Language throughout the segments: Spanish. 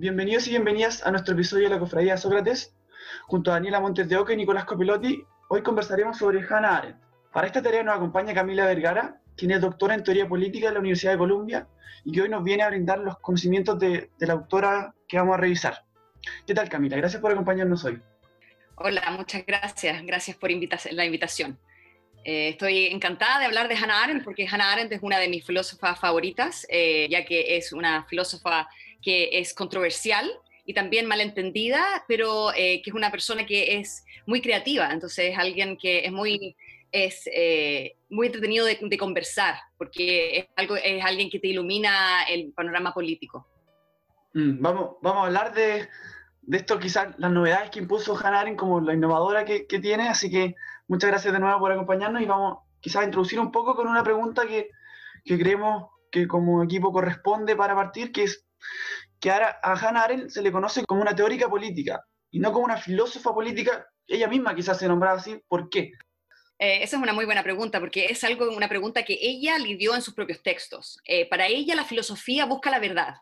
Bienvenidos y bienvenidas a nuestro episodio de la Cofradía Sócrates. Junto a Daniela Montes de Oca y Nicolás Copilotti, hoy conversaremos sobre Hannah Arendt. Para esta tarea nos acompaña Camila Vergara, quien es doctora en Teoría Política de la Universidad de Columbia y que hoy nos viene a brindar los conocimientos de, de la autora que vamos a revisar. ¿Qué tal Camila? Gracias por acompañarnos hoy. Hola, muchas gracias. Gracias por la invitación. Eh, estoy encantada de hablar de Hannah Arendt porque Hannah Arendt es una de mis filósofas favoritas, eh, ya que es una filósofa que es controversial y también malentendida, pero eh, que es una persona que es muy creativa, entonces es alguien que es muy, es, muy entretenido de, conversar, porque es, algo, es alguien que te ilumina el panorama político. Mm, vamos, vamos a hablar de, de esto, quizás las novedades que impuso Hannah Arendt como la innovadora que, que, tiene, así que muchas gracias de nuevo por acompañarnos y vamos quizás a introducir un poco con una pregunta que, que creemos que como equipo corresponde para partir, que es que a Hannah Arendt se le conoce como una teórica política y no como una filósofa política, ella misma quizás se nombraba así, ¿por qué? Eh, esa es una muy buena pregunta, porque es algo, una pregunta que ella lidió en sus propios textos. Eh, para ella la filosofía busca la verdad,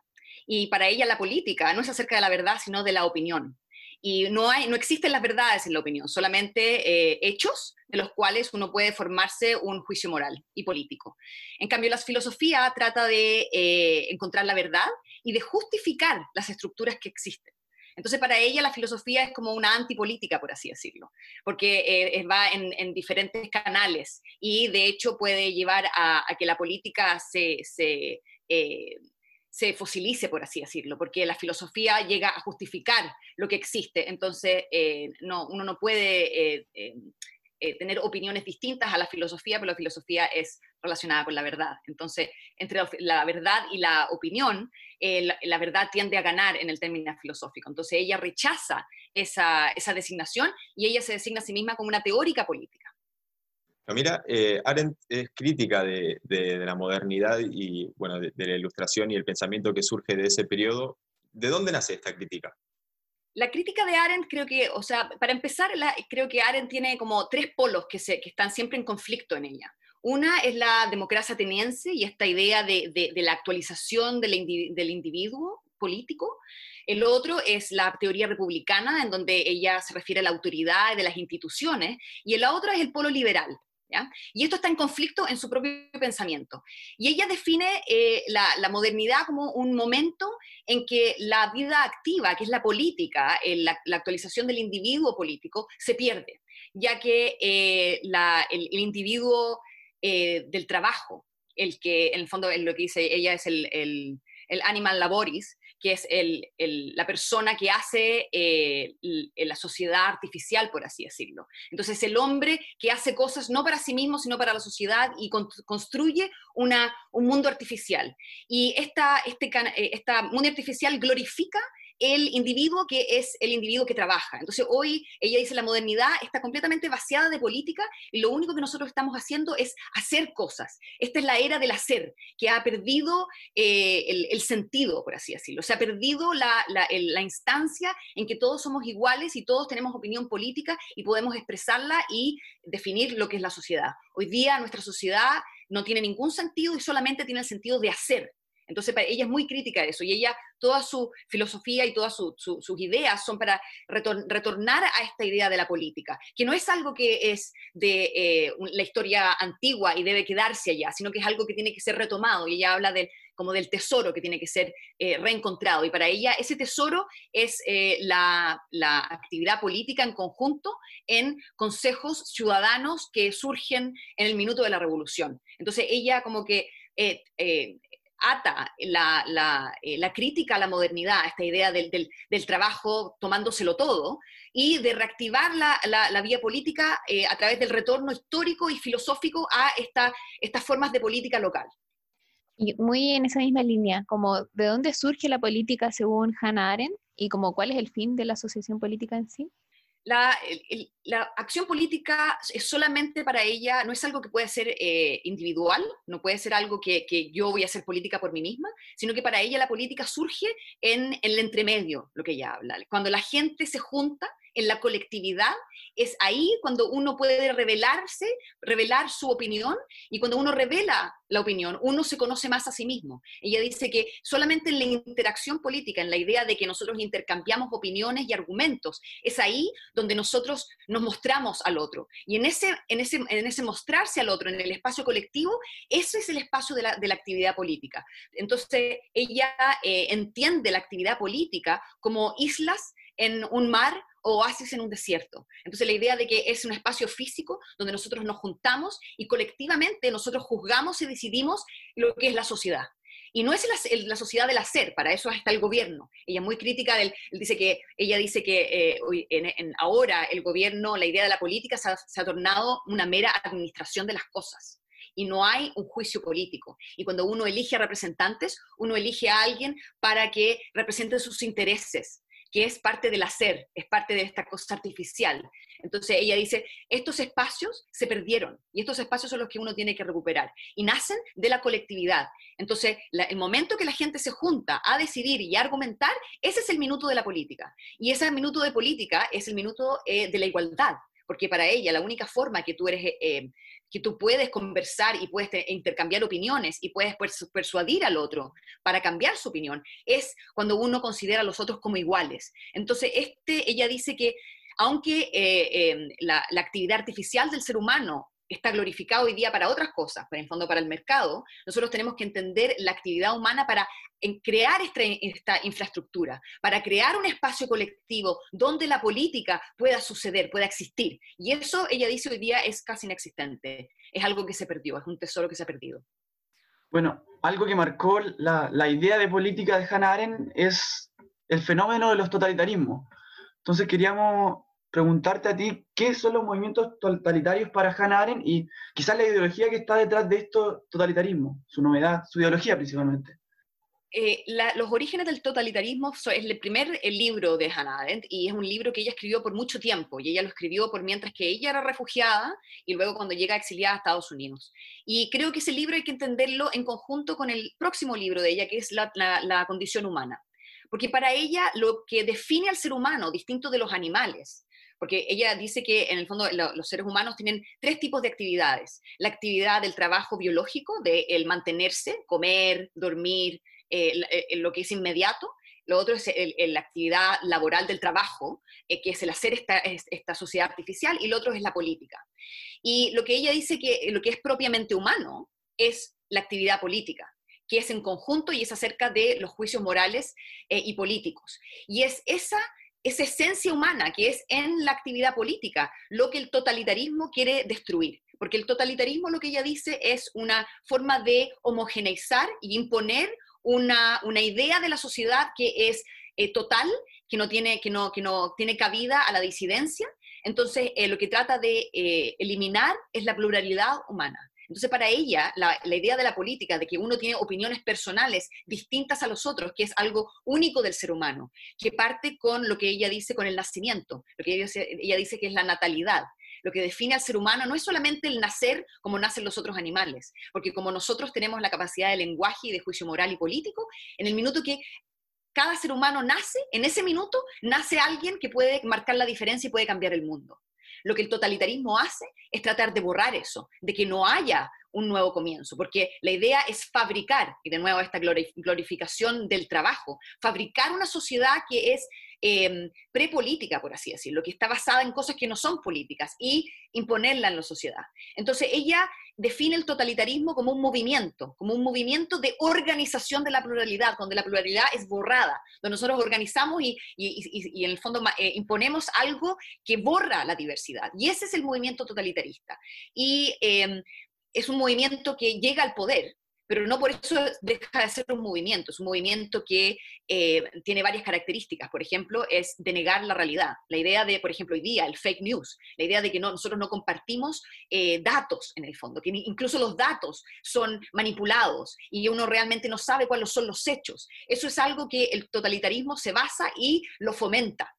y para ella la política no es acerca de la verdad, sino de la opinión. Y no, hay, no existen las verdades en la opinión, solamente eh, hechos de los cuales uno puede formarse un juicio moral y político. En cambio, la filosofía trata de eh, encontrar la verdad y de justificar las estructuras que existen. Entonces, para ella la filosofía es como una antipolítica, por así decirlo, porque eh, va en, diferentes canales y de hecho puede llevar a, que la política se, se se fosilice, por así decirlo, porque la filosofía llega a justificar lo que existe. Entonces, eh, no, uno no puede eh, eh, tener opiniones distintas a la filosofía, pero la filosofía es relacionada con la verdad. Entonces, entre la verdad y la opinión, la, verdad tiende a ganar en el término filosófico. Entonces, ella rechaza esa, esa designación y ella se designa a sí misma como una teórica política. Mira, eh, Arendt es crítica de, la modernidad y bueno, de, la ilustración y el pensamiento que surge de ese periodo. ¿De dónde nace esta crítica? La crítica de Arendt creo que, o sea, para empezar, creo que Arendt tiene como tres polos que, se, que están siempre en conflicto en ella. Una es la democracia ateniense y esta idea de, la actualización del individuo político. El otro es la teoría republicana, en donde ella se refiere a la autoridad de las instituciones. Y el otro es el polo liberal, y esto está en conflicto en su propio pensamiento. Y ella define eh, la, modernidad como un momento en que la vida activa, que es la política, la, actualización del individuo político, se pierde, ya que eh, el, individuo eh, del trabajo, el que en el fondo lo que dice ella es el animal laboris, que es la persona que hace eh, la sociedad artificial, por así decirlo. Entonces, el hombre que hace cosas no para sí mismo, sino para la sociedad y construye una, un mundo artificial. Y esta, este, eh, esta mundo artificial glorifica el individuo que es el individuo que trabaja. Entonces hoy ella dice la modernidad está completamente vaciada de política y lo único que nosotros estamos haciendo es hacer cosas. Esta es la era del hacer, que ha perdido eh, el, sentido, por así decirlo. Se ha perdido la, la instancia en que todos somos iguales y todos tenemos opinión política y podemos expresarla y definir lo que es la sociedad. Hoy día nuestra sociedad no tiene ningún sentido y solamente tiene el sentido de hacer. Entonces, ella es muy crítica de eso y ella, toda su filosofía y todas sus ideas son para retornar a esta idea de la política, que no es algo que es de eh, la historia antigua y debe quedarse allá, sino que es algo que tiene que ser retomado y ella habla del, como del tesoro que tiene que ser eh, reencontrado. Y para ella ese tesoro es eh, la, actividad política en conjunto en consejos ciudadanos que surgen en el minuto de la revolución. Entonces ella como que ata eh, la, crítica a la modernidad, esta idea del, trabajo tomándoselo todo, y de reactivar la, vía política eh, a través del retorno histórico y filosófico a esta, estas formas de política local. Y muy en esa misma línea, como de dónde surge la política según Hannah Arendt y como cuál es el fin de la asociación política en sí la, acción política es solamente para ella, no es algo que puede ser eh, individual, no puede ser algo que, yo voy a hacer política por mí misma, sino que para ella la política surge en, el entremedio, lo que ella habla. Cuando la gente se junta en la colectividad, es ahí cuando uno puede revelarse, revelar su opinión, y cuando uno revela la opinión, uno se conoce más a sí mismo. Ella dice que solamente en la interacción política, en la idea de que nosotros intercambiamos opiniones y argumentos, es ahí donde nosotros nos mostramos al otro. Y en ese, en ese, en ese mostrarse al otro, en el espacio colectivo, ese es el espacio de la, de la actividad política. Entonces, ella eh, entiende la actividad política como islas en un mar oasis en un desierto. Entonces la idea de que es un espacio físico donde nosotros nos juntamos y colectivamente nosotros juzgamos y decidimos lo que es la sociedad. Y no es la, sociedad del hacer, para eso está el gobierno. Ella es muy crítica del, dice que, ella dice que eh, ahora el gobierno, la idea de la política se ha tornado una mera administración de las cosas y no hay un juicio político. Y cuando uno elige a representantes, uno elige a alguien para que represente sus intereses, que es parte del hacer, es parte de esta cosa artificial. Entonces ella dice, estos espacios se perdieron y estos espacios son los que uno tiene que recuperar y nacen de la colectividad. Entonces, el momento que la gente se junta a decidir y a argumentar, ese es el minuto de la política. Y ese minuto de política es el minuto eh, de la igualdad, porque para ella la única forma que tú eres eh, que tú puedes conversar y puedes intercambiar opiniones y puedes persuadir al otro para cambiar su opinión, es cuando uno considera a los otros como iguales. Entonces, este, ella dice que aunque eh, em, la, la actividad artificial del ser humano está glorificado hoy día para otras cosas, en el fondo para el mercado, nosotros tenemos que entender la actividad humana para crear esta, esta, infraestructura, para crear un espacio colectivo donde la política pueda suceder, pueda existir. Y eso, ella dice hoy día, es casi inexistente. Es algo que se perdió, es un tesoro que se ha perdido. Bueno, algo que marcó la, la idea de política de Hannah Arendt es el fenómeno de los totalitarismos. Entonces queríamos preguntarte a ti qué son los movimientos totalitarios para Hannah Arendt y quizás la ideología que está detrás de estos totalitarismos, su novedad, su ideología principalmente. Eh, los orígenes del totalitarismo es el primer el libro de Hannah Arendt y es un libro que ella escribió por mucho tiempo y ella lo escribió por mientras que ella era refugiada y luego cuando llega exiliada a Estados Unidos. Y creo que ese libro hay que entenderlo en conjunto con el próximo libro de ella que es la, la condición humana. Porque para ella lo que define al ser humano, distinto de los animales, porque ella dice que en el fondo los seres humanos tienen tres tipos de actividades. La actividad del trabajo biológico, de el mantenerse, comer, dormir, eh, eh, lo que es inmediato. Lo otro es la actividad laboral del trabajo, eh, que es el hacer esta, esta sociedad artificial, y lo otro es la política. Y lo que ella dice que lo que es propiamente humano es la actividad política que es en conjunto y es acerca de los juicios morales y políticos. Y es esa esa esencia humana que es en la actividad política, lo que el totalitarismo quiere destruir. Porque el totalitarismo lo que ella dice es una forma de homogeneizar y imponer una, idea de la sociedad que es eh, total, que no, tiene, que, no, que no tiene cabida a la disidencia. Entonces, eh, lo que trata de eh, eliminar es la pluralidad humana. Entonces, para ella, la, idea de la política, de que uno tiene opiniones personales distintas a los otros, que es algo único del ser humano, que parte con lo que ella dice con el nacimiento, lo que ella, dice que es la natalidad. Lo que define al ser humano no es solamente el nacer como nacen los otros animales, porque como nosotros tenemos la capacidad de lenguaje y de juicio moral y político, en el minuto que cada ser humano nace, en ese minuto nace alguien que puede marcar la diferencia y puede cambiar el mundo. Lo que el totalitarismo hace es tratar de borrar eso, de que no haya un nuevo comienzo, porque la idea es fabricar, y de nuevo esta glorificación del trabajo, fabricar una sociedad que es eh, prepolítica, por así decirlo, que está basada en cosas que no son políticas y imponerla en la sociedad. Entonces ella define el totalitarismo como un movimiento, como un movimiento de organización de la pluralidad, donde la pluralidad es borrada, donde nosotros organizamos y, en el fondo eh, imponemos algo que borra la diversidad. Y ese es el movimiento totalitarista. Y em, es un movimiento que llega al poder, pero no por eso deja de ser un movimiento, es un movimiento que eh, tiene varias características, por ejemplo, es denegar la realidad, la idea de, por ejemplo, hoy día, el fake news, la idea de que no, nosotros no compartimos eh, datos en el fondo, que incluso los datos son manipulados y uno realmente no sabe cuáles son los hechos. Eso es algo que el totalitarismo se basa y lo fomenta.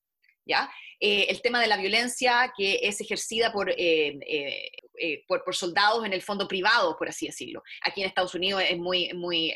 ¿Ya? El tema de la violencia que es ejercida por, por, por, soldados en el fondo privado, por así decirlo. Aquí en Estados Unidos es muy, muy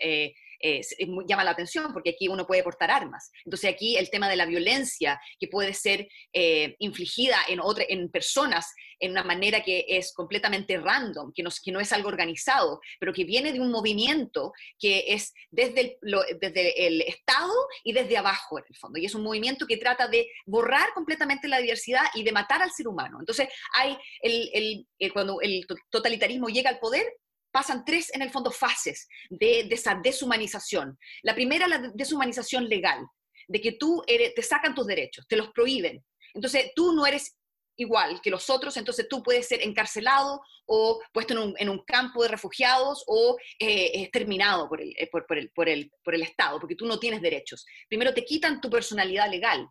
eh, llama la atención porque aquí uno puede portar armas. Entonces aquí el tema de la violencia que puede ser eh, infligida en, otra, en personas en una manera que es completamente random, que no, que no es algo organizado, pero que viene de un movimiento que es desde el, desde el Estado y desde abajo en el fondo. Y es un movimiento que trata de borrar completamente la diversidad y de matar al ser humano. Entonces hay el, el, cuando el totalitarismo llega al poder, pasan tres, en el fondo, fases de, esa deshumanización. La primera, la deshumanización legal, de que tú te sacan tus derechos, te los prohíben. Entonces, tú no eres igual que los otros, entonces tú puedes ser encarcelado o puesto en un, campo de refugiados o eh, exterminado por el, eh, por, el, por, el, por el Estado, porque tú no tienes derechos. Primero te quitan tu personalidad legal,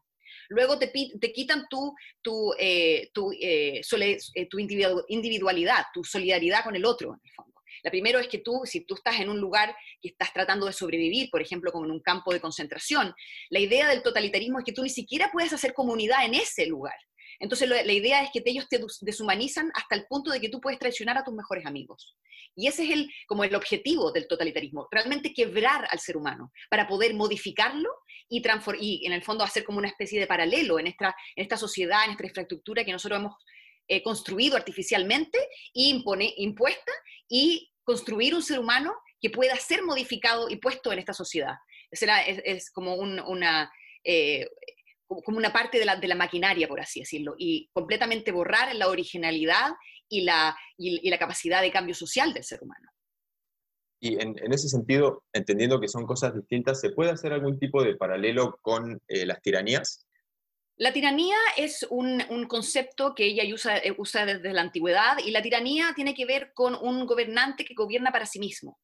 luego te, te quitan tu, tu, eh, tu, tu individualidad, tu solidaridad con el otro, en el fondo. La primero es que tú, si tú estás en un lugar que estás tratando de sobrevivir, por ejemplo, como en un campo de concentración, la idea del totalitarismo es que tú ni siquiera puedes hacer comunidad en ese lugar. Entonces la idea es que ellos te deshumanizan hasta el punto de que tú puedes traicionar a tus mejores amigos. Y ese es el, como el objetivo del totalitarismo, realmente quebrar al ser humano para poder modificarlo y, y en el fondo hacer como una especie de paralelo en esta, en esta sociedad, en esta infraestructura que nosotros hemos eh, construido artificialmente e impone, impuesta y construir un ser humano que pueda ser modificado y puesto en esta sociedad. Es, es, como una... Eh, como una parte de la, de la, maquinaria, por así decirlo, y completamente borrar la originalidad y la, y, la capacidad de cambio social del ser humano. Y en, en, ese sentido, entendiendo que son cosas distintas, ¿se puede hacer algún tipo de paralelo con eh, las tiranías? La tiranía es un, concepto que ella usa, eh, usa, desde la antigüedad y la tiranía tiene que ver con un gobernante que gobierna para sí mismo.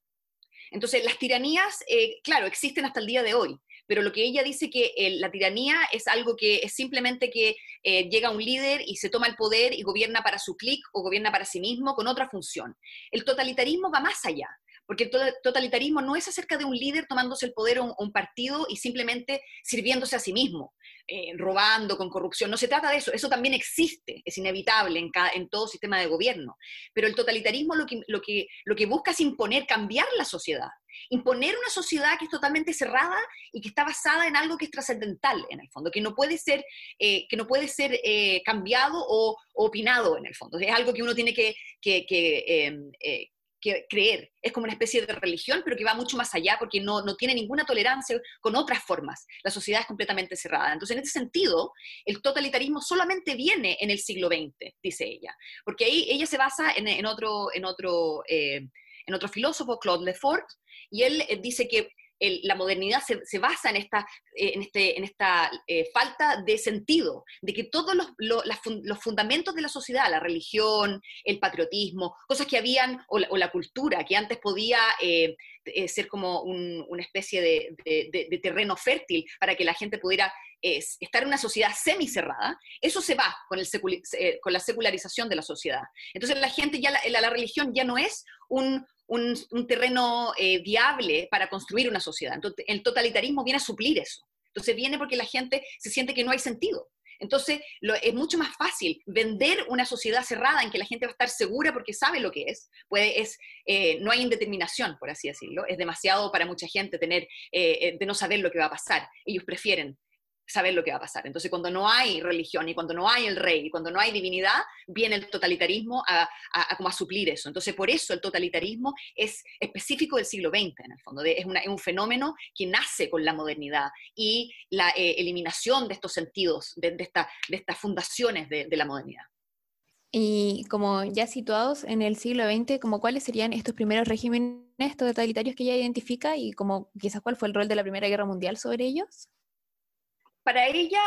Entonces, las tiranías, eh, claro, existen hasta el día de hoy, pero lo que ella dice que eh, la tiranía es algo que es simplemente que llega un líder y se toma el poder y gobierna para su clic o gobierna para sí mismo con otra función. El totalitarismo va más allá. Porque el totalitarismo no es acerca de un líder tomándose el poder o un, partido y simplemente sirviéndose a sí mismo, eh, robando con corrupción. No se trata de eso. Eso también existe, es inevitable en, en todo sistema de gobierno. Pero el totalitarismo lo que, lo, que, lo que busca es imponer, cambiar la sociedad. Imponer una sociedad que es totalmente cerrada y que está basada en algo que es trascendental, en el fondo, que no puede ser, eh, que no puede ser eh, cambiado o, opinado, en el fondo. Es algo que uno tiene que, que, em, creer. Es como una especie de religión, pero que va mucho más allá porque no, no tiene ninguna tolerancia con otras formas. La sociedad es completamente cerrada. Entonces, en ese sentido, el totalitarismo solamente viene en el siglo XX, dice ella, porque ahí ella se basa en, otro, en, otro, eh, en otro filósofo, Claude Lefort, y él eh, dice que la modernidad se, basa en esta, eh, este, eh, falta de sentido, de que todos los, fundamentos de la sociedad, la religión, el patriotismo, cosas que habían, o la, cultura, que antes podía eh, ser como una especie de, terreno fértil para que la gente pudiera estar en una sociedad semicerrada, eso se va con la secularización de la sociedad. Entonces la gente ya, la religión ya no es un, un, terreno eh, viable para construir una sociedad. Entonces, el totalitarismo viene a suplir eso. Entonces viene porque la gente se siente que no hay sentido. Entonces es mucho más fácil vender una sociedad cerrada en que la gente va a estar segura porque sabe lo que es. Puede, es eh, no hay indeterminación, por así decirlo. Es demasiado para mucha gente tener, eh, de no saber lo que va a pasar. Ellos prefieren saber lo que va a pasar. Entonces, cuando no hay religión y cuando no hay el rey y cuando no hay divinidad, viene el totalitarismo a, como a suplir eso. Entonces, por eso el totalitarismo es específico del siglo XX, en el fondo. es, un fenómeno que nace con la modernidad y la eh, eliminación de estos sentidos, de, esta, de estas fundaciones de, de la modernidad. Y como ya situados en el siglo XX, como cuáles serían estos primeros regímenes totalitarios que ella identifica y como quizás cuál fue el rol de la Primera Guerra Mundial sobre ellos? Para ella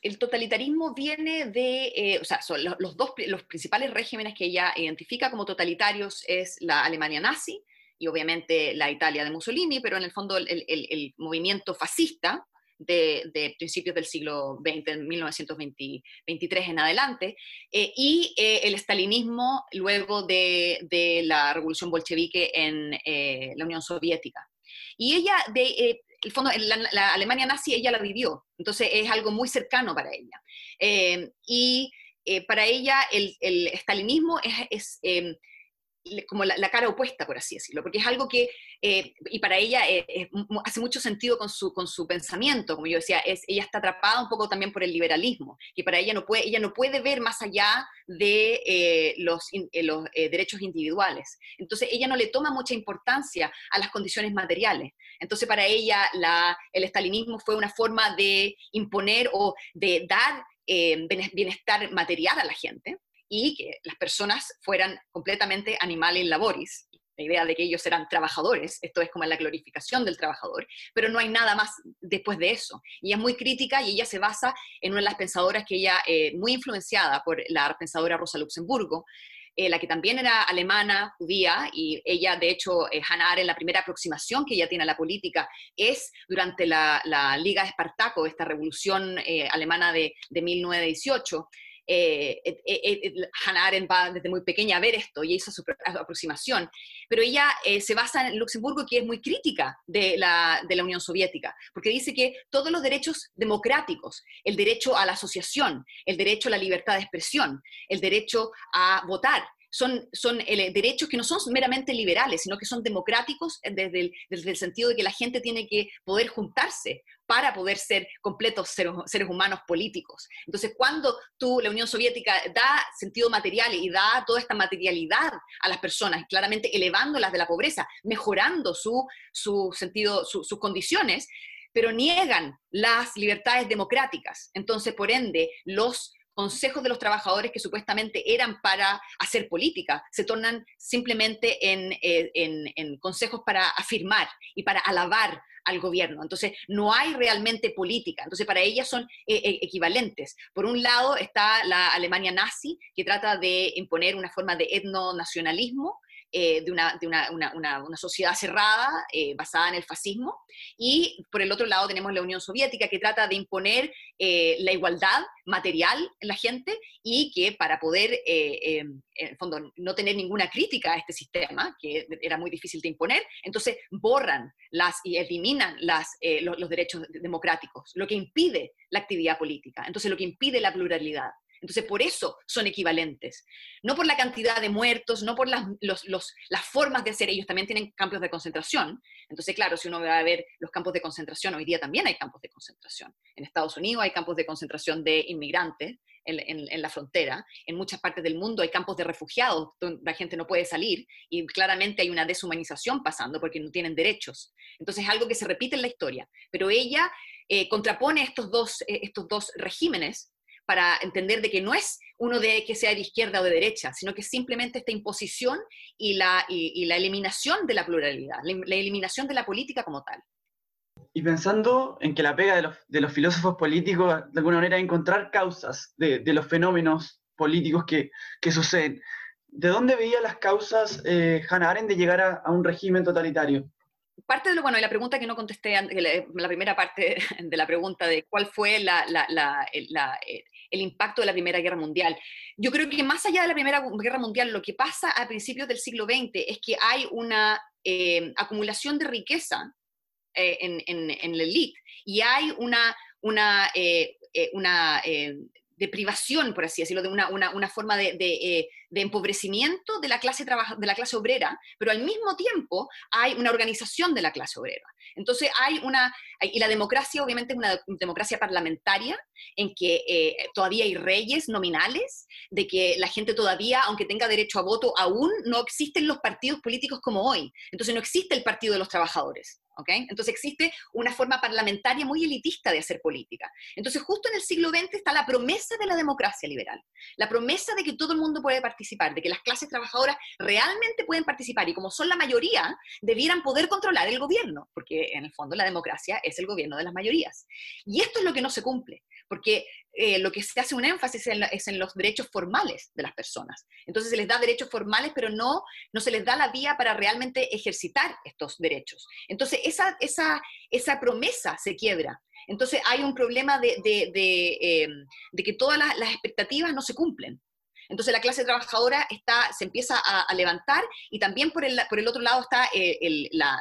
el totalitarismo viene de, eh, o sea, son los, dos los principales regímenes que ella identifica como totalitarios es la Alemania nazi y obviamente la Italia de Mussolini, pero en el fondo el, movimiento fascista de, principios del siglo XX, en 1923 en adelante, eh, y eh, el stalinismo luego de, la revolución bolchevique en la Unión Soviética. Y ella, de, el fondo, la, Alemania nazi ella la vivió, entonces es algo muy cercano para ella. Eh, y para ella el, el, stalinismo es, es como la, cara opuesta, por así decirlo, porque es algo que, eh, y para ella eh, hace mucho sentido con su, con su pensamiento, como yo decía, es, ella está atrapada un poco también por el liberalismo, y para ella no puede, ella no puede ver más allá de eh, los, los derechos individuales. Entonces ella no le toma mucha importancia a las condiciones materiales. Entonces para ella la, el estalinismo fue una forma de imponer o de dar bienestar material a la gente y que las personas fueran completamente animales laboris, la idea de que ellos eran trabajadores, esto es como la glorificación del trabajador, pero no hay nada más después de eso. Y es muy crítica y ella se basa en una de las pensadoras que ella, eh, muy influenciada por la pensadora Rosa Luxemburgo, eh, la que también era alemana, judía, y ella, de hecho, eh, Hannah Arendt, la primera aproximación que ella tiene a la política es durante la, Liga de Espartaco, esta revolución alemana de, de 1918, eh, eh, eh, Hannah Arendt va desde muy pequeña a ver esto y hizo su aproximación, pero ella se basa en Luxemburgo, que es muy crítica de la, de la Unión Soviética, porque dice que todos los derechos democráticos, el derecho a la asociación, el derecho a la libertad de expresión, el derecho a votar, son, son derechos que no son meramente liberales, sino que son democráticos desde el, desde el, sentido de que la gente tiene que poder juntarse para poder ser completos seres, seres, humanos políticos. Entonces, cuando tú, la Unión Soviética, da sentido material y da toda esta materialidad a las personas, claramente elevándolas de la pobreza, mejorando su, su sentido, sus condiciones, pero niegan las libertades democráticas. Entonces, por ende, los consejos de los trabajadores que supuestamente eran para hacer política, se tornan simplemente en, eh, en, consejos para afirmar y para alabar al gobierno. Entonces, no hay realmente política. Entonces, para ellas son eh, eh, equivalentes. Por un lado está la Alemania nazi, que trata de imponer una forma de etnonacionalismo, eh, de, una, de una, una, una, sociedad cerrada eh, basada en el fascismo, y por el otro lado tenemos la Unión Soviética que trata de imponer eh, la igualdad material en la gente y que para poder, en el fondo, no tener ninguna crítica a este sistema, que era muy difícil de imponer, entonces borran las y eliminan las, los, los derechos democráticos, lo que impide la actividad política, entonces lo que impide la pluralidad. Entonces, por eso son equivalentes. No por la cantidad de muertos, no por las, las formas de hacer. Ellos también tienen campos de concentración. Entonces, claro, si uno va a ver los campos de concentración, hoy día también hay campos de concentración. En Estados Unidos hay campos de concentración de inmigrantes en, en la frontera. En muchas partes del mundo hay campos de refugiados donde la gente no puede salir y claramente hay una deshumanización pasando porque no tienen derechos. Entonces, es algo que se repite en la historia. Pero ella eh, contrapone estos dos, eh, estos dos regímenes para entender de que no es uno de que sea de izquierda o de derecha, sino que simplemente esta imposición y la, y, la eliminación de la pluralidad, la, eliminación de la política como tal. Y pensando en que la pega de los, filósofos políticos, de alguna manera, es encontrar causas de, los fenómenos políticos que, que, suceden. ¿De dónde veía las causas eh, Hannah Arendt de llegar a un régimen totalitario? Parte de lo bueno, y la pregunta que no contesté, la, la primera parte de la pregunta de cuál fue la, la, el impacto de la Primera Guerra Mundial. Yo creo que más allá de la Primera Guerra Mundial, lo que pasa a principios del siglo XX es que hay una eh, acumulación de riqueza eh, en, en, la elite y hay una, una, eh, una de privación, por así decirlo, de una, una, una forma de, de, de, empobrecimiento de la, clase de la clase obrera, pero al mismo tiempo hay una organización de la clase obrera. Entonces hay una, y la democracia obviamente es una democracia parlamentaria en que eh, todavía hay reyes nominales, de que la gente todavía, aunque tenga derecho a voto, aún no existen los partidos políticos como hoy. Entonces no existe el Partido de los Trabajadores. Entonces existe una forma parlamentaria muy elitista de hacer política. Entonces justo en el siglo XX está la promesa de la democracia liberal, la promesa de que todo el mundo puede participar, de que las clases trabajadoras realmente pueden participar y como son la mayoría, debieran poder controlar el gobierno, porque en el fondo la democracia es el gobierno de las mayorías. Y esto es lo que no se cumple, porque eh, lo que se hace un énfasis es en los derechos formales de las personas. Entonces se les da derechos formales, pero no, no se les da la vía para realmente ejercitar estos derechos. Entonces esa, esa, esa promesa se quiebra. Entonces hay un problema de, de, de, em, que todas las, expectativas no se cumplen. Entonces la clase trabajadora está, se empieza a, levantar y también por el, por el otro lado está eh, el, la,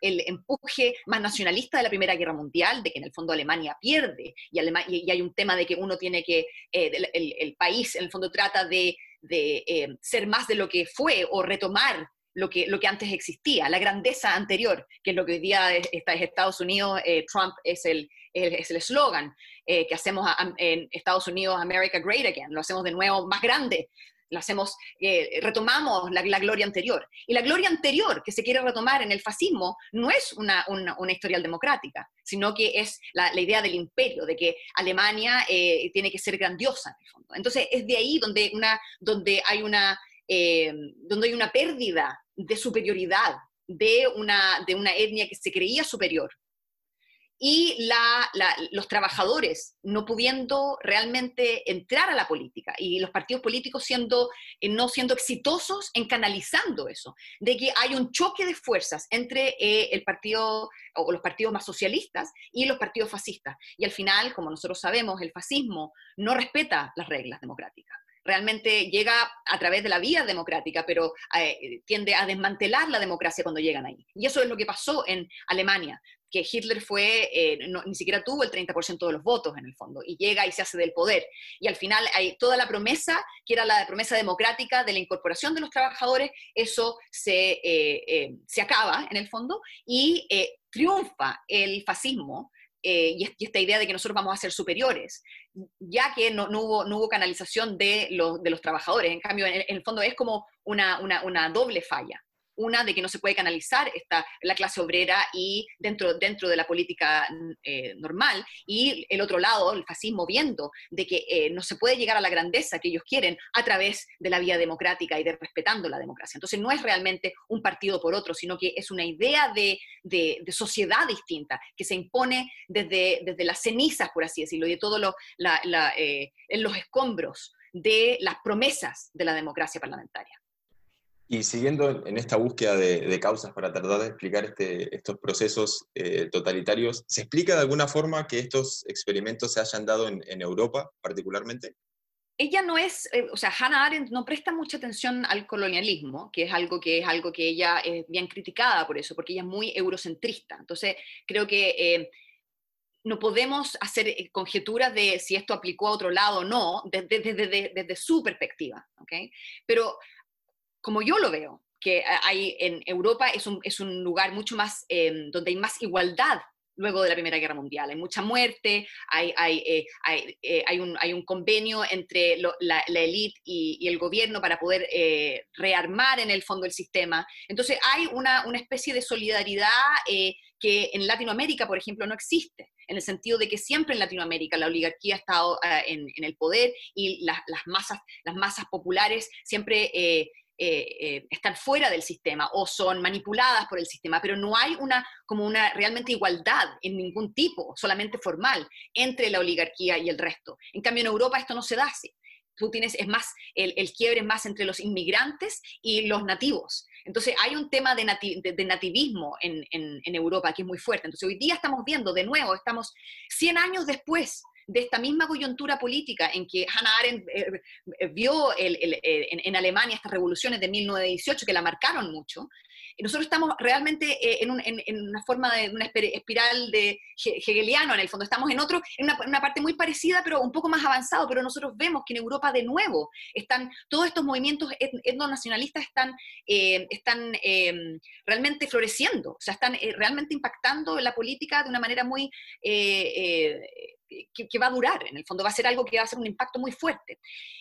el empuje más nacionalista de la Primera Guerra Mundial, de que en el fondo Alemania pierde, y, y hay un tema de que uno tiene que, eh, el, país en el fondo trata de, eh, ser más de lo que fue o retomar lo que, lo que antes existía, la grandeza anterior, que es lo que hoy día está en Estados Unidos, eh, Trump es el es el eslogan que hacemos en Estados Unidos, America Great Again, lo hacemos de nuevo más grande, lo hacemos, eh, retomamos la, gloria anterior. Y la gloria anterior que se quiere retomar en el fascismo no es una, historial democrática, sino que es la, idea del imperio, de que Alemania eh, tiene que ser grandiosa. En el fondo. Entonces es de ahí donde, una, donde, hay una, eh, donde hay una pérdida de superioridad de una, de una etnia que se creía superior y los trabajadores no pudiendo realmente entrar a la política y los partidos políticos siendo, eh, no siendo exitosos en canalizando eso, de que hay un choque de fuerzas entre eh, el partido o los partidos más socialistas y los partidos fascistas. Y al final, como nosotros sabemos, el fascismo no respeta las reglas democráticas realmente llega a través de la vía democrática, pero eh, tiende a desmantelar la democracia cuando llegan ahí. Y eso es lo que pasó en Alemania que Hitler fue, eh, ni siquiera tuvo el 30% de los votos en el fondo, y llega y se hace del poder. Y al final hay toda la promesa, que era la promesa democrática de la incorporación de los trabajadores, eso se, eh, eh, se acaba en el fondo, y triunfa el fascismo, y, esta idea de que nosotros vamos a ser superiores, ya que no, hubo, no hubo, canalización de los, de los, trabajadores. En cambio, en, el fondo es como una, una, una doble falla una de que no se puede canalizar esta, la clase obrera y dentro, dentro de la política eh, normal, y el otro lado, el fascismo, viendo de que eh, no se puede llegar a la grandeza que ellos quieren a través de la vía democrática y de respetando la democracia. Entonces no es realmente un partido por otro, sino que es una idea de, de, sociedad distinta que se impone desde, desde las cenizas, por así decirlo, y de todos lo, eh, los escombros de las promesas de la democracia parlamentaria. Y siguiendo en esta búsqueda de, causas para tratar de explicar este, estos procesos eh, totalitarios, ¿se explica de alguna forma que estos experimentos se hayan dado en, Europa particularmente? Ella no es, eh, o sea, Hannah Arendt no presta mucha atención al colonialismo, que es algo que es algo que ella es bien criticada por eso, porque ella es muy eurocentrista. Entonces, creo que eh, no podemos hacer conjeturas de si esto aplicó a otro lado o no, desde, desde, desde su perspectiva. ¿okay? Pero como yo lo veo, que hay en Europa es un, es un lugar mucho más, em, donde hay más igualdad luego de la Primera Guerra Mundial. Hay mucha muerte, hay, hay, eh, eh, hay, un, hay, un, convenio entre la, la élite y, el gobierno para poder eh, rearmar en el fondo el sistema. Entonces hay una, una especie de solidaridad que en Latinoamérica, por ejemplo, no existe en el sentido de que siempre en Latinoamérica la oligarquía ha estado en, en, el poder y las, las, masas, las masas populares siempre eh, eh, están fuera del sistema o son manipuladas por el sistema, pero no hay una, como una realmente igualdad en ningún tipo, solamente formal, entre la oligarquía y el resto. En cambio, en Europa esto no se da así. Tú tienes, es más, el, quiebre es más entre los inmigrantes y los nativos. Entonces hay un tema de, nativismo en, en, Europa que es muy fuerte. Entonces hoy día estamos viendo, de nuevo, estamos 100 años después de esta misma coyuntura política en que Hannah Arendt eh, eh, vio eh, en, Alemania estas revoluciones de 1918 que la marcaron mucho, nosotros estamos realmente eh, en, una forma de una espiral de hegeliano en el fondo, estamos en otro, en una, parte muy parecida, pero un poco más avanzado, pero nosotros vemos que en Europa de nuevo están, todos estos movimientos etnonacionalistas están, eh, están eh, realmente floreciendo, o sea, están realmente impactando la política de una manera muy... Que, va a durar, en el fondo. Va a ser algo que va a ser un impacto muy fuerte.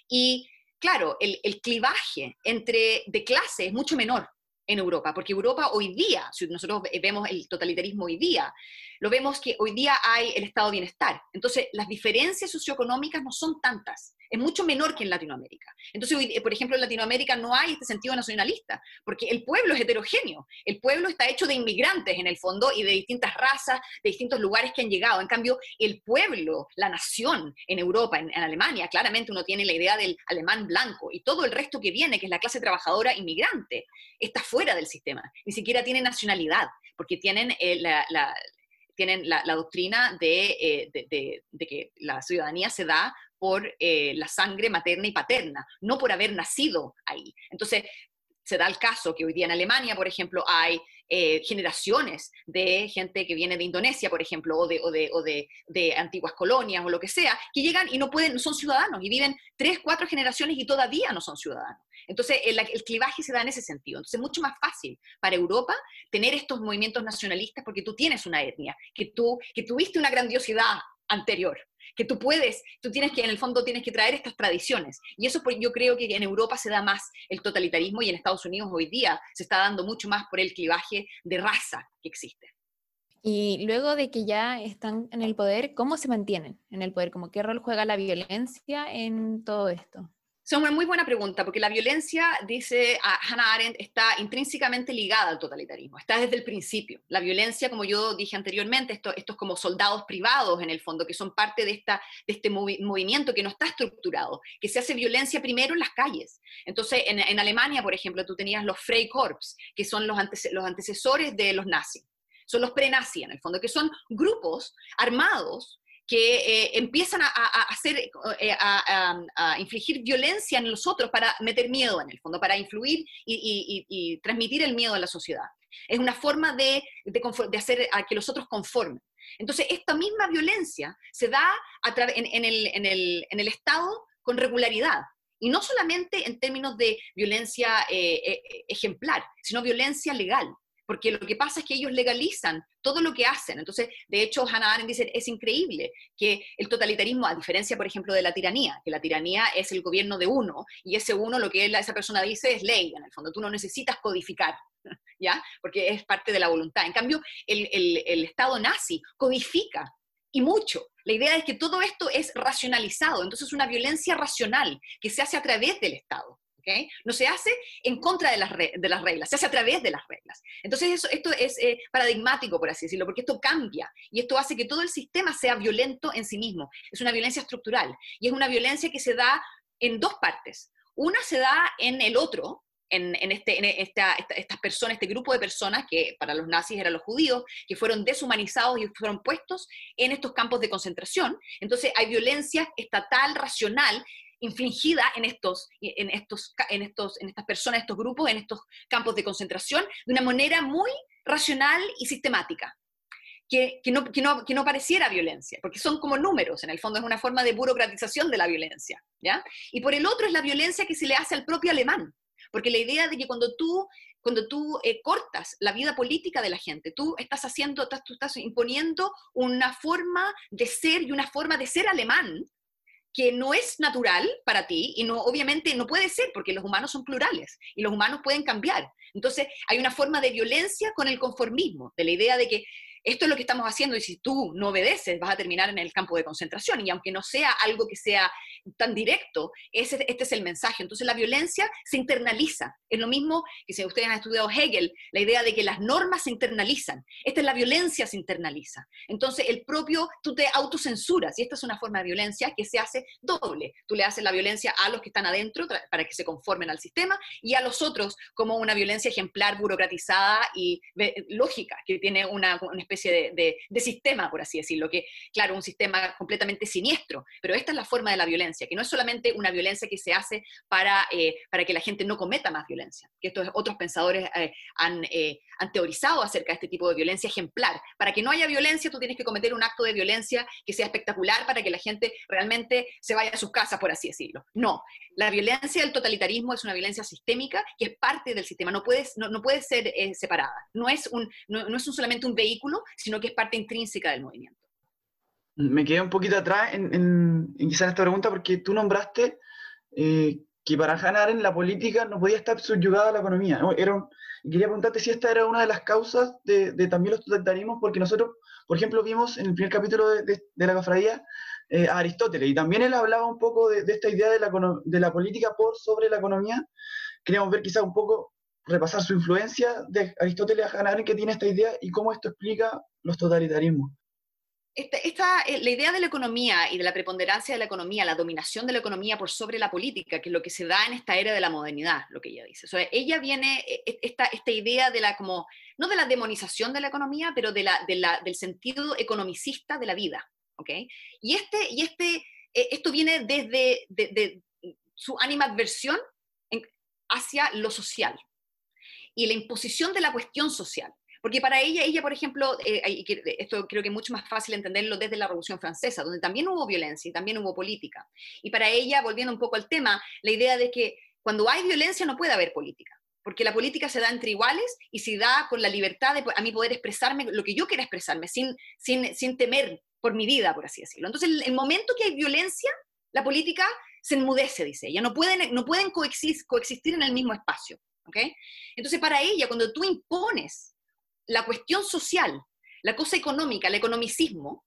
Y claro, el, el clivaje entre, de clase es mucho menor en Europa, porque Europa hoy día, si nosotros vemos el totalitarismo hoy día, lo vemos que hoy día hay el estado de bienestar. Entonces, las diferencias socioeconómicas no son tantas, es mucho menor que en Latinoamérica. Entonces, hoy, por ejemplo, en Latinoamérica no hay este sentido nacionalista, porque el pueblo es heterogéneo, el pueblo está hecho de inmigrantes en el fondo y de distintas razas, de distintos lugares que han llegado. En cambio, el pueblo, la nación en Europa, en, Alemania, claramente uno tiene la idea del alemán blanco y todo el resto que viene, que es la clase trabajadora inmigrante, está fuera del sistema, ni siquiera tiene nacionalidad, porque tienen eh, la tienen la, doctrina eh, de, de, que la ciudadanía se da por eh, la sangre materna y paterna, no por haber nacido ahí. Entonces, se da el caso que hoy día en Alemania, por ejemplo, hay eh, generaciones de gente que viene de Indonesia, por ejemplo, o, de, o, de, o de, de, antiguas colonias o lo que sea, que llegan y no pueden, son ciudadanos y viven tres, cuatro generaciones y todavía no son ciudadanos. Entonces, el, el, clivaje se da en ese sentido. Entonces, es mucho más fácil para Europa tener estos movimientos nacionalistas porque tú tienes una etnia, que tú que tuviste una grandiosidad anterior que tú puedes, tú tienes que, en el fondo, tienes que traer estas tradiciones. Y eso yo creo que en Europa se da más el totalitarismo y en Estados Unidos hoy día se está dando mucho más por el clivaje de raza que existe. Y luego de que ya están en el poder, ¿cómo se mantienen en el poder? ¿Cómo qué rol juega la violencia en todo esto? Es una muy buena pregunta, porque la violencia, dice Hannah Arendt, está intrínsecamente ligada al totalitarismo, está desde el principio. La violencia, como yo dije anteriormente, esto, estos como soldados privados en el fondo, que son parte de, esta, de este movimiento que no está estructurado, que se hace violencia primero en las calles. Entonces, en, Alemania, por ejemplo, tú tenías los Freikorps, que son los, los antecesores de los nazis son los pre-nazis en el fondo, que son grupos armados que eh, empiezan a, hacer, eh, a, infligir violencia en los otros para meter miedo en el fondo, para influir y, transmitir el miedo a la sociedad. Es una forma de, hacer a que los otros conformen. Entonces, esta misma violencia se da en, el, Estado con regularidad. Y no solamente en términos de violencia eh, ejemplar, sino violencia legal porque lo que pasa es que ellos legalizan todo lo que hacen. Entonces, de hecho, Hannah Arendt dice, es increíble que el totalitarismo, a diferencia, por ejemplo, de la tiranía, que la tiranía es el gobierno de uno, y ese uno, lo que esa persona dice es ley, en el fondo, tú no necesitas codificar, ¿ya? Porque es parte de la voluntad. En cambio, el, el Estado nazi codifica y mucho. La idea es que todo esto es racionalizado, entonces es una violencia racional que se hace a través del Estado. No se hace en contra de las, de las, reglas, se hace a través de las reglas. Entonces eso, esto es eh, paradigmático, por así decirlo, porque esto cambia y esto hace que todo el sistema sea violento en sí mismo. Es una violencia estructural y es una violencia que se da en dos partes. Una se da en el otro, en, este, en esta, estas personas, este grupo de personas que para los nazis eran los judíos, que fueron deshumanizados y fueron puestos en estos campos de concentración. Entonces hay violencia estatal, racional, infligida en estos, en estos, en estos, en estas personas, estos grupos, en estos campos de concentración, de una manera muy racional y sistemática. Que, que, no, que, no, que no pareciera violencia, porque son como números, en el fondo es una forma de burocratización de la violencia, ¿ya? Y por el otro es la violencia que se le hace al propio alemán, porque la idea de que cuando tú, cuando tú eh, cortas la vida política de la gente, tú estás haciendo, estás, tú estás imponiendo una forma de ser y una forma de ser alemán que no es natural para ti y no, obviamente no puede ser porque los humanos son plurales y los humanos pueden cambiar. Entonces hay una forma de violencia con el conformismo, de la idea de que esto es lo que estamos haciendo y si tú no obedeces vas a terminar en el campo de concentración y aunque no sea algo que sea tan directo, ese, este es el mensaje. Entonces la violencia se internaliza. Es lo mismo que si ustedes han estudiado Hegel, la idea de que las normas se internalizan. Esta es la violencia se internaliza. Entonces el propio, tú te autocensuras y esta es una forma de violencia que se hace doble. Tú le haces la violencia a los que están adentro para que se conformen al sistema y a los otros como una violencia ejemplar, burocratizada y lógica, que tiene una, una especie de, sistema, por así decirlo, que, claro, un sistema completamente siniestro, pero esta es la forma de la violencia, que no es solamente una violencia que se hace para, eh, para que la gente no cometa más violencia, que estos otros pensadores eh, han, eh, han teorizado acerca de este tipo de violencia ejemplar. Para que no haya violencia, tú tienes que cometer un acto de violencia que sea espectacular para que la gente realmente se vaya a sus casas, por así decirlo. No, la violencia del totalitarismo es una violencia sistémica que es parte del sistema, no, puedes, no, no puede ser separada. No es, un, no, es un solamente un vehículo, sino que es parte intrínseca del movimiento. Me quedé un poquito atrás en, en, en quizás esta pregunta porque tú nombraste eh, que para ganar en la política no podía estar subyugada a la economía. Era quería preguntarte si esta era una de las causas de, también los totalitarismos, porque nosotros, por ejemplo, vimos en el primer capítulo de, la cofradía eh, a Aristóteles, y también él hablaba un poco de, esta idea de la, política por sobre la economía. Queríamos ver quizás un poco repasar su influencia de Aristóteles a Hannah que tiene esta idea y cómo esto explica los totalitarismos. Esta, eh, la idea de la economía y de la preponderancia de la economía, la dominación de la economía por sobre la política, que es lo que se da en esta era de la modernidad, lo que ella dice. ella viene, e, e, esta, esta idea de la, como, no de la demonización de la economía, pero de la, de la, del sentido economicista de la vida. ¿okay? Y, este, y este, eh, esto viene desde de, su animadversión hacia lo social y la imposición de la cuestión social. Porque para ella, ella, por ejemplo, eh, esto creo que es mucho más fácil entenderlo desde la Revolución Francesa, donde también hubo violencia y también hubo política. Y para ella, volviendo un poco al tema, la idea de que cuando hay violencia no puede haber política, porque la política se da entre iguales y se da con la libertad de a mí poder expresarme lo que yo quiera expresarme, sin, sin, sin temer por mi vida, por así decirlo. Entonces, el, el momento que hay violencia, la política se enmudece, dice ella, no pueden, no pueden coexistir, coexistir en el mismo espacio. ¿okay? Entonces, para ella, cuando tú impones la cuestión social, la cosa económica, el economicismo,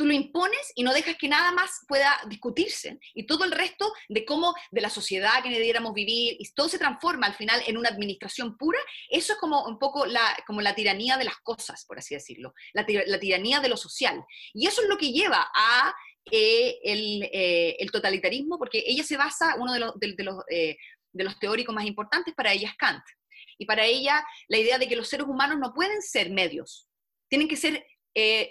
tú lo impones y no dejas que nada más pueda discutirse. Y todo el resto de cómo, de la sociedad que debiéramos vivir, todo se transforma al final en una administración pura, eso es como un poco la, como la tiranía de las cosas, por así decirlo, la, tiranía de lo social. Y eso es lo que lleva a eh, eh, el, totalitarismo, porque ella se basa, uno de los, los, eh, de los teóricos más importantes para ella es Kant. Y para ella la idea de que los seres humanos no pueden ser medios, tienen que ser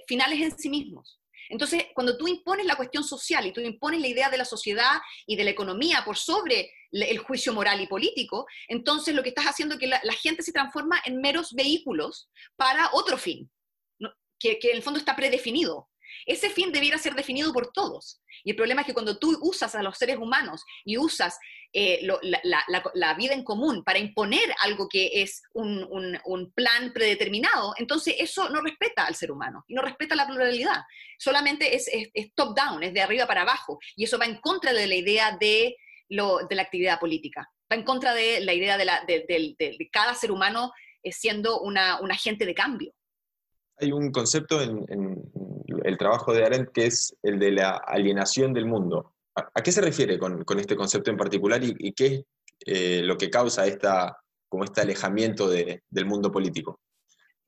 finales en sí mismos. Entonces, cuando tú impones la cuestión social y tú impones la idea de la sociedad y de la economía por sobre el juicio moral y político, entonces lo que estás haciendo es que la, gente se transforma en meros vehículos para otro fin, que, que en el fondo está predefinido. Ese fin debiera ser definido por todos. Y el problema es que cuando tú usas a los seres humanos y usas eh, la, vida en común para imponer algo que es un, plan predeterminado, entonces eso no respeta al ser humano y no respeta la pluralidad. Solamente es, top-down, es de arriba para abajo. Y eso va en contra de la idea de, la actividad política. Va en contra de la idea de, cada ser humano eh, siendo una, un agente de cambio. Hay un concepto en, el trabajo de Arendt que es el de la alienación del mundo. ¿A, qué se refiere con, este concepto en particular y, qué es eh, lo que causa esta, como este alejamiento del mundo político?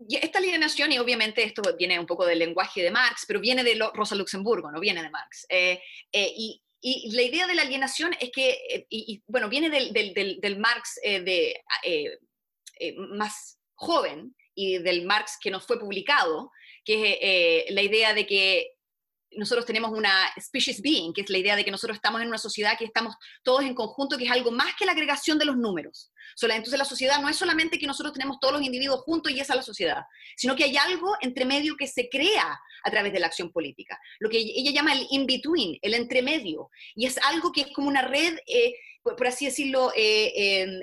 esta alienación, y obviamente esto viene un poco del lenguaje de Marx, pero viene de Rosa Luxemburgo, no viene de Marx. Eh, eh, y, la idea de la alienación es que, y, bueno, viene del, del Marx de, más joven y del Marx que nos fue publicado, que es la idea de que nosotros tenemos una species being, que es la idea de que nosotros estamos en una sociedad que estamos todos en conjunto, que es algo más que la agregación de los números. Entonces la sociedad no es solamente que nosotros tenemos todos los individuos juntos y esa es la sociedad, sino que hay algo entre medio que se crea a través de la acción política, lo que ella llama el in-between, el entremedio, y es algo que es como una red, eh, por, así decirlo, eh,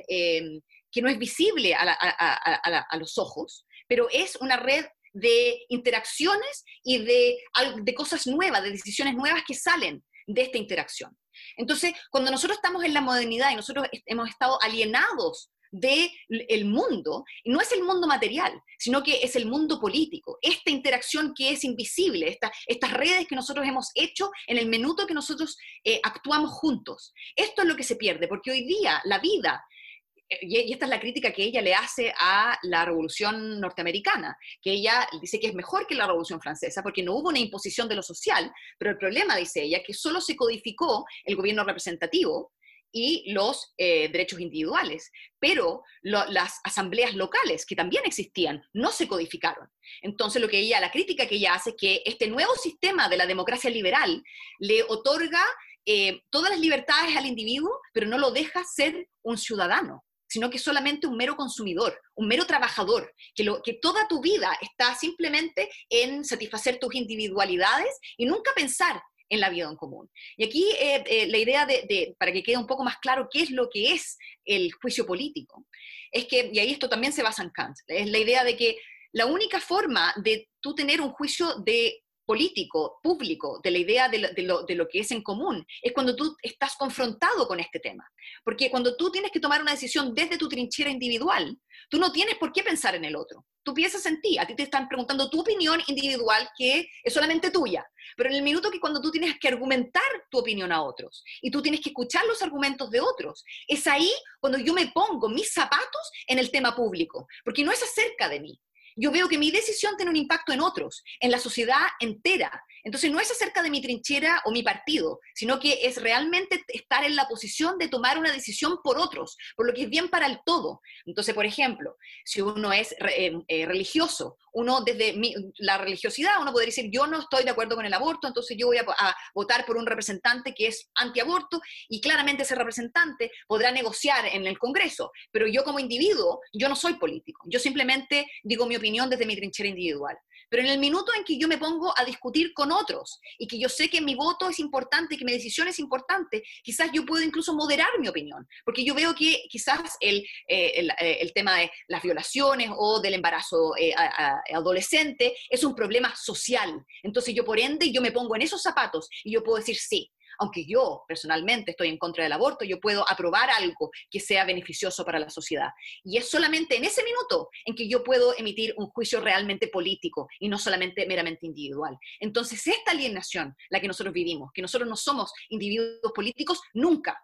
que no es visible a los ojos, pero es una red de interacciones y de, de cosas nuevas, de decisiones nuevas que salen de esta interacción. Entonces, cuando nosotros estamos en la modernidad y nosotros hemos estado alienados del el mundo, no es el mundo material, sino que es el mundo político, esta interacción que es invisible, esta, estas redes que nosotros hemos hecho en el minuto que nosotros eh, actuamos juntos. Esto es lo que se pierde, porque hoy día la vida y esta es la crítica que ella le hace a la revolución norteamericana, que ella dice que es mejor que la revolución francesa porque no hubo una imposición de lo social, pero el problema, dice ella, que solo se codificó el gobierno representativo y los eh, derechos individuales, pero las asambleas locales, que también existían, no se codificaron. Entonces, lo que ella, la crítica que ella hace es que este nuevo sistema de la democracia liberal le otorga eh, todas las libertades al individuo, pero no lo deja ser un ciudadano sino que solamente un mero consumidor, un mero trabajador, que, lo, que toda tu vida está simplemente en satisfacer tus individualidades y nunca pensar en la vida en común. Y aquí eh, eh, la idea de, para que quede un poco más claro qué es lo que es el juicio político, es que, y ahí esto también se basa en Kant, es la idea de que la única forma de tú tener un juicio de político, público, de la idea de lo, de, lo, que es en común, es cuando tú estás confrontado con este tema. Porque cuando tú tienes que tomar una decisión desde tu trinchera individual, tú no tienes por qué pensar en el otro. Tú piensas en ti, a ti te están preguntando tu opinión individual que es solamente tuya. Pero en el minuto que cuando tú tienes que argumentar tu opinión a otros y tú tienes que escuchar los argumentos de otros, es ahí cuando yo me pongo mis zapatos en el tema público, porque no es acerca de mí, yo veo que mi decisión tiene un impacto en otros, en la sociedad entera. Entonces no es acerca de mi trinchera o mi partido, sino que es realmente estar en la posición de tomar una decisión por otros, por lo que es bien para el todo. Entonces, por ejemplo, si uno es eh, eh, religioso, uno desde la religiosidad, uno podría decir, yo no estoy de acuerdo con el aborto, entonces yo voy a votar por un representante que es antiaborto y claramente ese representante podrá negociar en el Congreso, pero yo como individuo, yo no soy político, yo simplemente digo mi opinión desde mi trinchera individual. Pero en el minuto en que yo me pongo a discutir con otros y que yo sé que mi voto es importante, que mi decisión es importante, quizás yo puedo incluso moderar mi opinión, porque yo veo que quizás el, eh, eh, el, tema de las violaciones o del embarazo eh, adolescente es un problema social. Entonces yo por ende, yo me pongo en esos zapatos y yo puedo decir, sí, aunque yo personalmente estoy en contra del aborto, yo puedo aprobar algo que sea beneficioso para la sociedad. Y es solamente en ese minuto en que yo puedo emitir un juicio realmente político y no solamente meramente individual. Entonces, esta alienación, la que nosotros vivimos, que nosotros no somos individuos políticos, nunca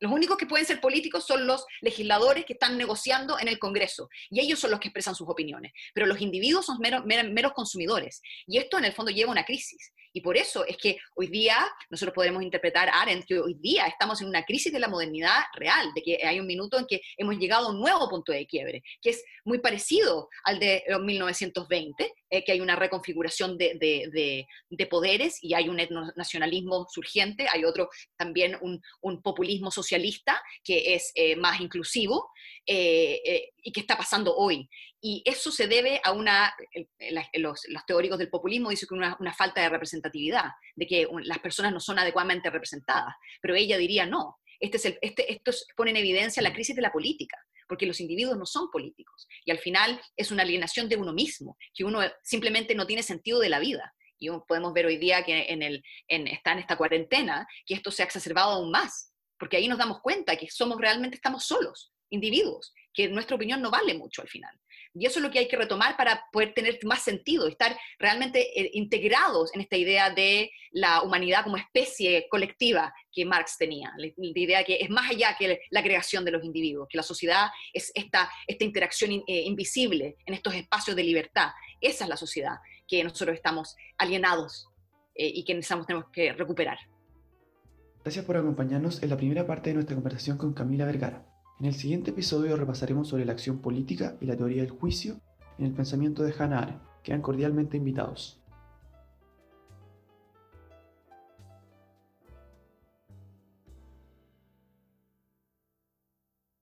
los únicos que pueden ser políticos son los legisladores que están negociando en el Congreso y ellos son los que expresan sus opiniones. Pero los individuos son meros, consumidores y esto en el fondo lleva a una crisis. Y por eso es que hoy día nosotros podemos interpretar a Arendt que hoy día estamos en una crisis de la modernidad real, de que hay un minuto en que hemos llegado a un nuevo punto de quiebre, que es muy parecido al de 1920, eh, que hay una reconfiguración de, poderes y hay un etnonacionalismo surgiente, hay otro también un, populismo socialista que es eh, más inclusivo eh, y que está pasando hoy. Y eso se debe a una, los, teóricos del populismo dicen que una, una falta de representatividad, de que las personas no son adecuadamente representadas, pero ella diría no. Este es el, este, esto pone en evidencia la crisis de la política, porque los individuos no son políticos. Y al final es una alienación de uno mismo, que uno simplemente no tiene sentido de la vida. Y podemos ver hoy día que en el, en, está en esta cuarentena, que esto se ha exacerbado aún más, porque ahí nos damos cuenta que somos realmente, estamos solos, individuos, que nuestra opinión no vale mucho al final. Y eso es lo que hay que retomar para poder tener más sentido, estar realmente eh, integrados en esta idea de la humanidad como especie colectiva que Marx tenía, la, idea que es más allá que la creación de los individuos, que la sociedad es esta, interacción eh, invisible en estos espacios de libertad. Esa es la sociedad que nosotros estamos alienados eh, y que necesitamos tenemos que recuperar. Gracias por acompañarnos en la primera parte de nuestra conversación con Camila Vergara. En el siguiente episodio repasaremos sobre la acción política y la teoría del juicio en el pensamiento de Hannah Arendt. Quedan cordialmente invitados.